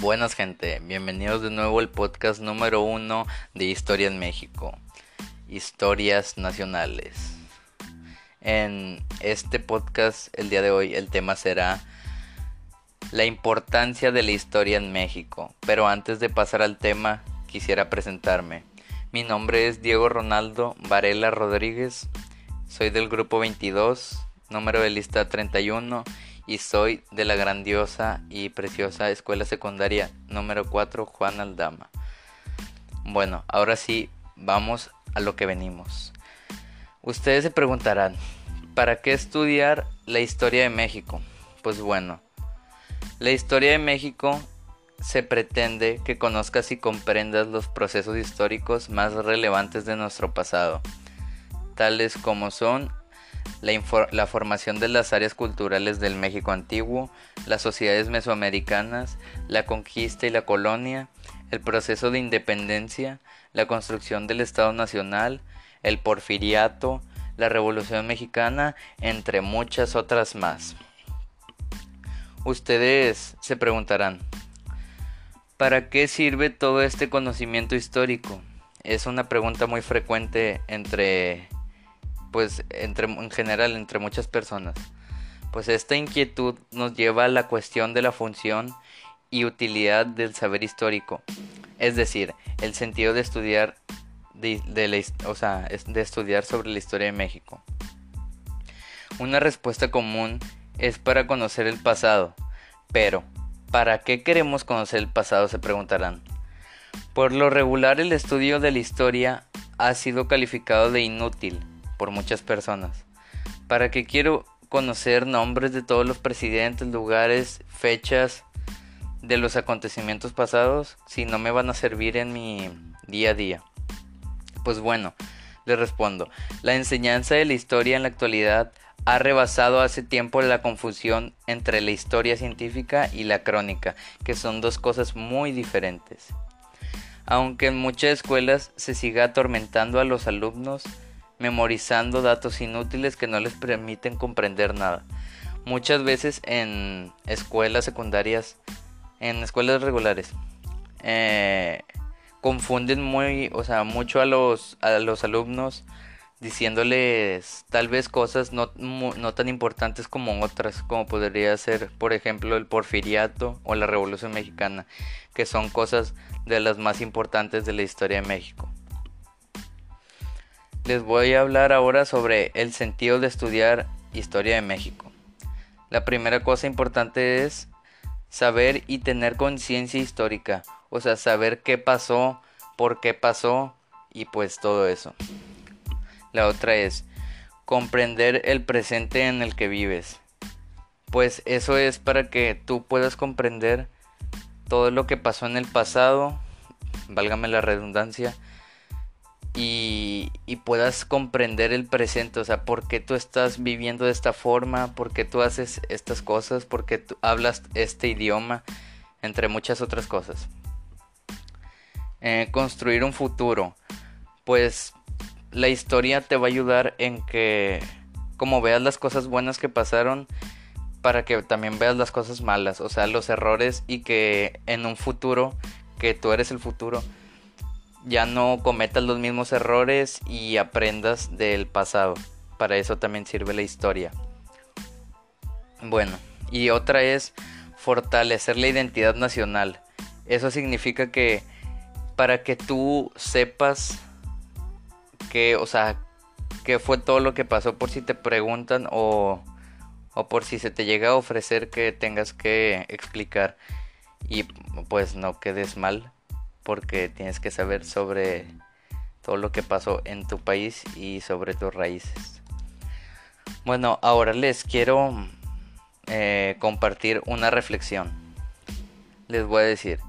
Buenas gente, bienvenidos de nuevo al podcast número uno de Historia en México, Historias Nacionales. En este podcast el día de hoy el tema será la importancia de la historia en México, pero antes de pasar al tema quisiera presentarme. Mi nombre es Diego Ronaldo Varela Rodríguez, soy del grupo 22, número de lista 31 y soy de la grandiosa y preciosa escuela secundaria número 4 Juan Aldama. Bueno, ahora sí, vamos a lo que venimos. Ustedes se preguntarán, ¿para qué estudiar la historia de México? Pues bueno, la historia de México se pretende que conozcas y comprendas los procesos históricos más relevantes de nuestro pasado, tales como son la, formación de las áreas culturales del México antiguo, las sociedades mesoamericanas, la conquista y la colonia, el proceso de independencia, la construcción del Estado Nacional, el porfiriato, la Revolución Mexicana, entre muchas otras más. Ustedes se preguntarán, ¿para qué sirve todo este conocimiento histórico? Es una pregunta muy frecuente entre pues entre, en general entre muchas personas. Pues esta inquietud nos lleva a la cuestión de la función y utilidad del saber histórico, es decir, el sentido de estudiar de, o sea, de estudiar sobre la historia de México. Una respuesta común es para conocer el pasado, pero ¿para qué queremos conocer el pasado? se preguntarán. Por lo regular el estudio de la historia ha sido calificado de inútil, por muchas personas. ¿Para qué quiero conocer nombres de todos los presidentes, lugares, fechas de los acontecimientos pasados si no me van a servir en mi día a día? Pues bueno, le respondo, la enseñanza de la historia en la actualidad ha rebasado hace tiempo la confusión entre la historia científica y la crónica, que son dos cosas muy diferentes. Aunque en muchas escuelas se siga atormentando a los alumnos memorizando datos inútiles que no les permiten comprender nada. Muchas veces en escuelas secundarias, en escuelas regulares, eh, confunden muy, o sea, mucho a los, a los alumnos diciéndoles tal vez cosas no, no, tan importantes como otras, como podría ser, por ejemplo, el porfiriato o la Revolución Mexicana, que son cosas de las más importantes de la historia de México. Les voy a hablar ahora sobre el sentido de estudiar historia de México. La primera cosa importante es saber y tener conciencia histórica, o sea, saber qué pasó, por qué pasó y pues todo eso. La otra es comprender el presente en el que vives. Pues eso es para que tú puedas comprender todo lo que pasó en el pasado, válgame la redundancia, y, puedas comprender el presente, o sea, por qué tú estás viviendo de esta forma, por qué tú haces estas cosas, por qué tú hablas este idioma, entre muchas otras cosas. Eh, construir un futuro, pues la historia te va a ayudar en que, como veas las cosas buenas que pasaron, para que también veas las cosas malas, o sea, los errores y que en un futuro, que tú eres el futuro, ya no cometas los mismos errores y aprendas del pasado. Para eso también sirve la historia. Bueno, y otra es fortalecer la identidad nacional. Eso significa que para que tú sepas que, o sea, qué fue todo lo que pasó por si te preguntan o, o por si se te llega a ofrecer que tengas que explicar y pues no quedes mal porque tienes que saber sobre todo lo que pasó en tu país y sobre tus raíces. Bueno, ahora les quiero eh, compartir una reflexión. Les voy a decir,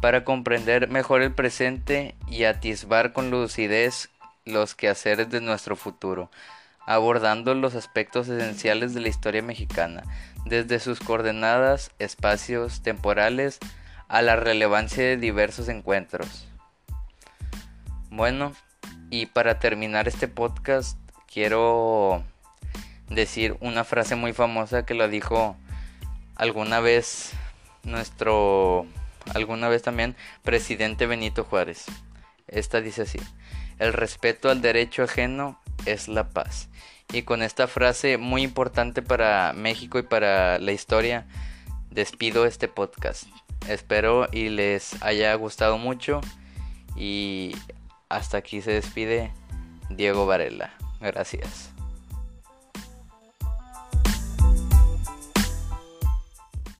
para comprender mejor el presente y atisbar con lucidez los quehaceres de nuestro futuro, abordando los aspectos esenciales de la historia mexicana, desde sus coordenadas, espacios temporales, a la relevancia de diversos encuentros. Bueno, y para terminar este podcast quiero decir una frase muy famosa que la dijo alguna vez nuestro, alguna vez también, presidente Benito Juárez. Esta dice así, el respeto al derecho ajeno es la paz. Y con esta frase muy importante para México y para la historia, despido este podcast. Espero y les haya gustado mucho y hasta aquí se despide Diego Varela. Gracias.